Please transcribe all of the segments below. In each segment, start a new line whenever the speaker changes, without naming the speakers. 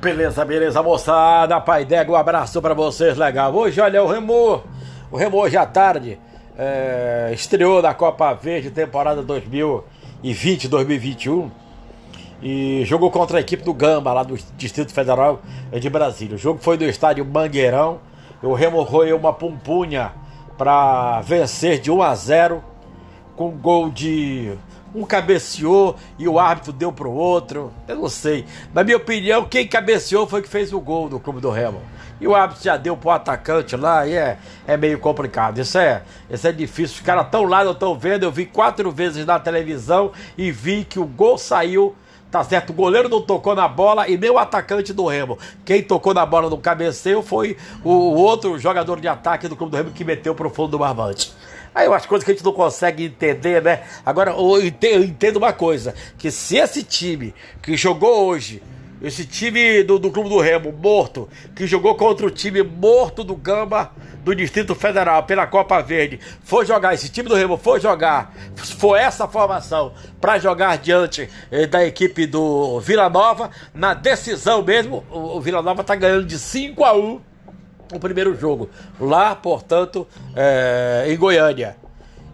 Beleza, beleza, moçada. Pai Dego, um abraço pra vocês, legal. Hoje, olha, o Remo, o Remo hoje à tarde é, estreou na Copa Verde, temporada 2020-2021 e jogou contra a equipe do Gamba, lá do Distrito Federal de Brasília. O jogo foi no estádio Mangueirão. O Remo roeu uma pumpunha para vencer de 1 a 0 com gol de um cabeceou e o árbitro deu pro outro. Eu não sei. Na minha opinião, quem cabeceou foi que fez o gol do Clube do Remo. E o árbitro já deu pro atacante lá e é, é meio complicado. Isso é, isso é difícil. Os caras tão lá, não estão vendo. Eu vi quatro vezes na televisão e vi que o gol saiu. Tá certo, o goleiro não tocou na bola e nem o atacante do Remo. Quem tocou na bola no cabeceio foi o, outro jogador de ataque do Clube do Remo que meteu pro fundo do barbante. Aí umas coisas que a gente não consegue entender, né? Agora, eu entendo uma coisa: que se esse time que jogou hoje, esse time do, do Clube do Remo, morto, que jogou contra o time morto do Gamba do Distrito Federal pela Copa Verde, for jogar, esse time do Remo for jogar, for essa formação para jogar diante eh, da equipe do Vila Nova, na decisão mesmo, o, o Vila Nova tá ganhando de 5 a 1 o primeiro jogo. Lá, portanto, é, em Goiânia.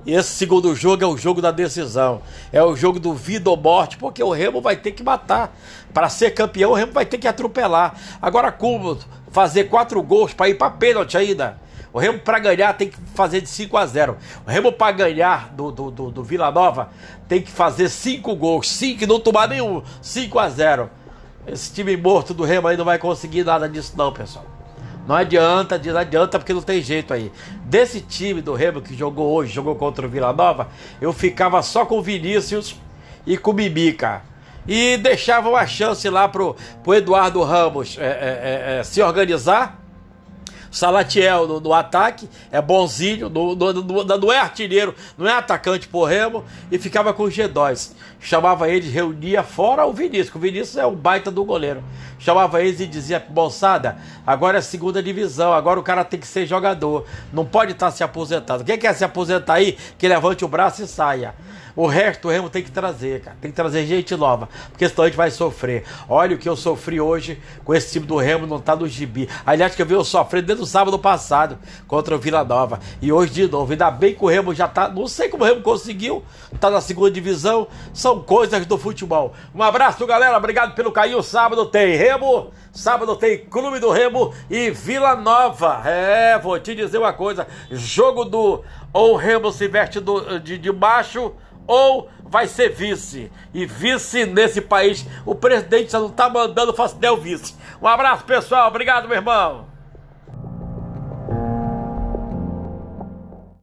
E esse segundo jogo é o jogo da decisão. É o jogo do vida ou morte, porque o Remo vai ter que matar. Para ser campeão, o Remo vai ter que atropelar. Agora, como fazer quatro gols para ir para pênalti ainda? O Remo para ganhar tem que fazer de 5 a 0. O Remo para ganhar do, do, do, do, Vila Nova tem que fazer cinco gols. 5 e não tomar nenhum. 5 a 0. Esse time morto do Remo aí não vai conseguir nada disso, não, pessoal. Não adianta, não adianta porque não tem jeito aí. Desse time do Remo que jogou hoje, jogou contra o Vila Nova, eu ficava só com o Vinícius e com o Bibica. E deixava uma chance lá pro, pro Eduardo Ramos é, é, é, é se organizar Salatiel no, no ataque, é bonzinho, no, no, no, não é artilheiro, não é atacante por remo, e ficava com o G2. Chamava ele, reunia fora o Vinícius, o Vinícius é o baita do goleiro. Chamava eles e dizia, moçada, agora é segunda divisão, agora o cara tem que ser jogador, não pode estar tá se aposentando. Quem quer se aposentar aí, que levante o braço e saia. O resto o Remo tem que trazer, cara. Tem que trazer gente nova. Porque senão a gente vai sofrer. Olha o que eu sofri hoje com esse time do Remo, não tá no gibi. Aliás, que eu vi eu sofrendo desde o sábado passado contra o Vila Nova. E hoje de novo. Ainda bem que o Remo já tá. Não sei como o Remo conseguiu. Tá na segunda divisão. São coisas do futebol. Um abraço, galera. Obrigado pelo carinho. Sábado tem Remo. Sábado tem Clube do Remo e Vila Nova. É, vou te dizer uma coisa. Jogo do. Ou o Remo se veste do, de, de baixo ou vai ser vice. E vice nesse país, o presidente já não tá mandando fazer o vice. Um abraço, pessoal. Obrigado, meu irmão.